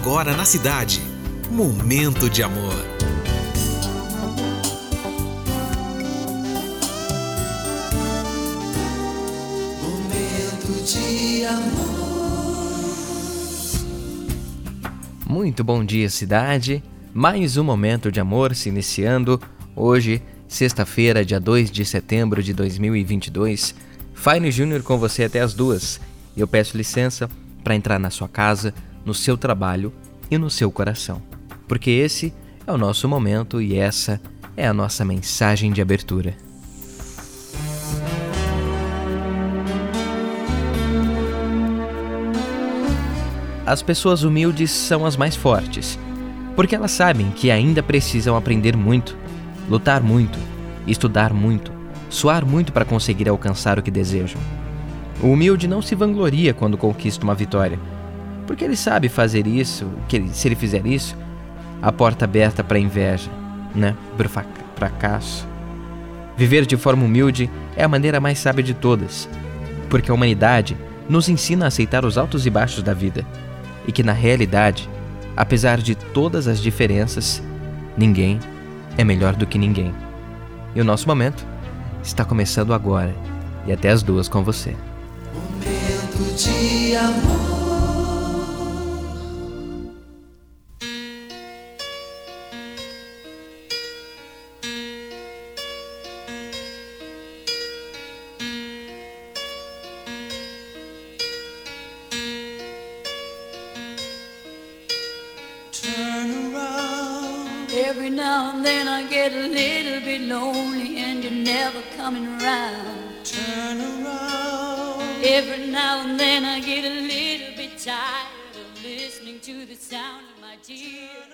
agora na cidade. Momento de amor. Momento de amor. Muito bom dia, cidade. Mais um momento de amor se iniciando. Hoje, sexta-feira, dia 2 de setembro de 2022. Fine Júnior com você até as duas. Eu peço licença para entrar na sua casa, no seu trabalho e no seu coração. Porque esse é o nosso momento e essa é a nossa mensagem de abertura. As pessoas humildes são as mais fortes, porque elas sabem que ainda precisam aprender muito, lutar muito, estudar muito, suar muito para conseguir alcançar o que desejam. O humilde não se vangloria quando conquista uma vitória, porque ele sabe fazer isso, que ele, se ele fizer isso, a porta aberta para inveja, né? Para fracasso. Viver de forma humilde é a maneira mais sábia de todas, porque a humanidade nos ensina a aceitar os altos e baixos da vida, e que na realidade, apesar de todas as diferenças, ninguém é melhor do que ninguém. E o nosso momento está começando agora e até as duas com você. Momento de amor. Every now and then I get a little bit lonely and you're never coming around. Turn around. Every now and then I get a little bit tired of listening to the sound of my tears.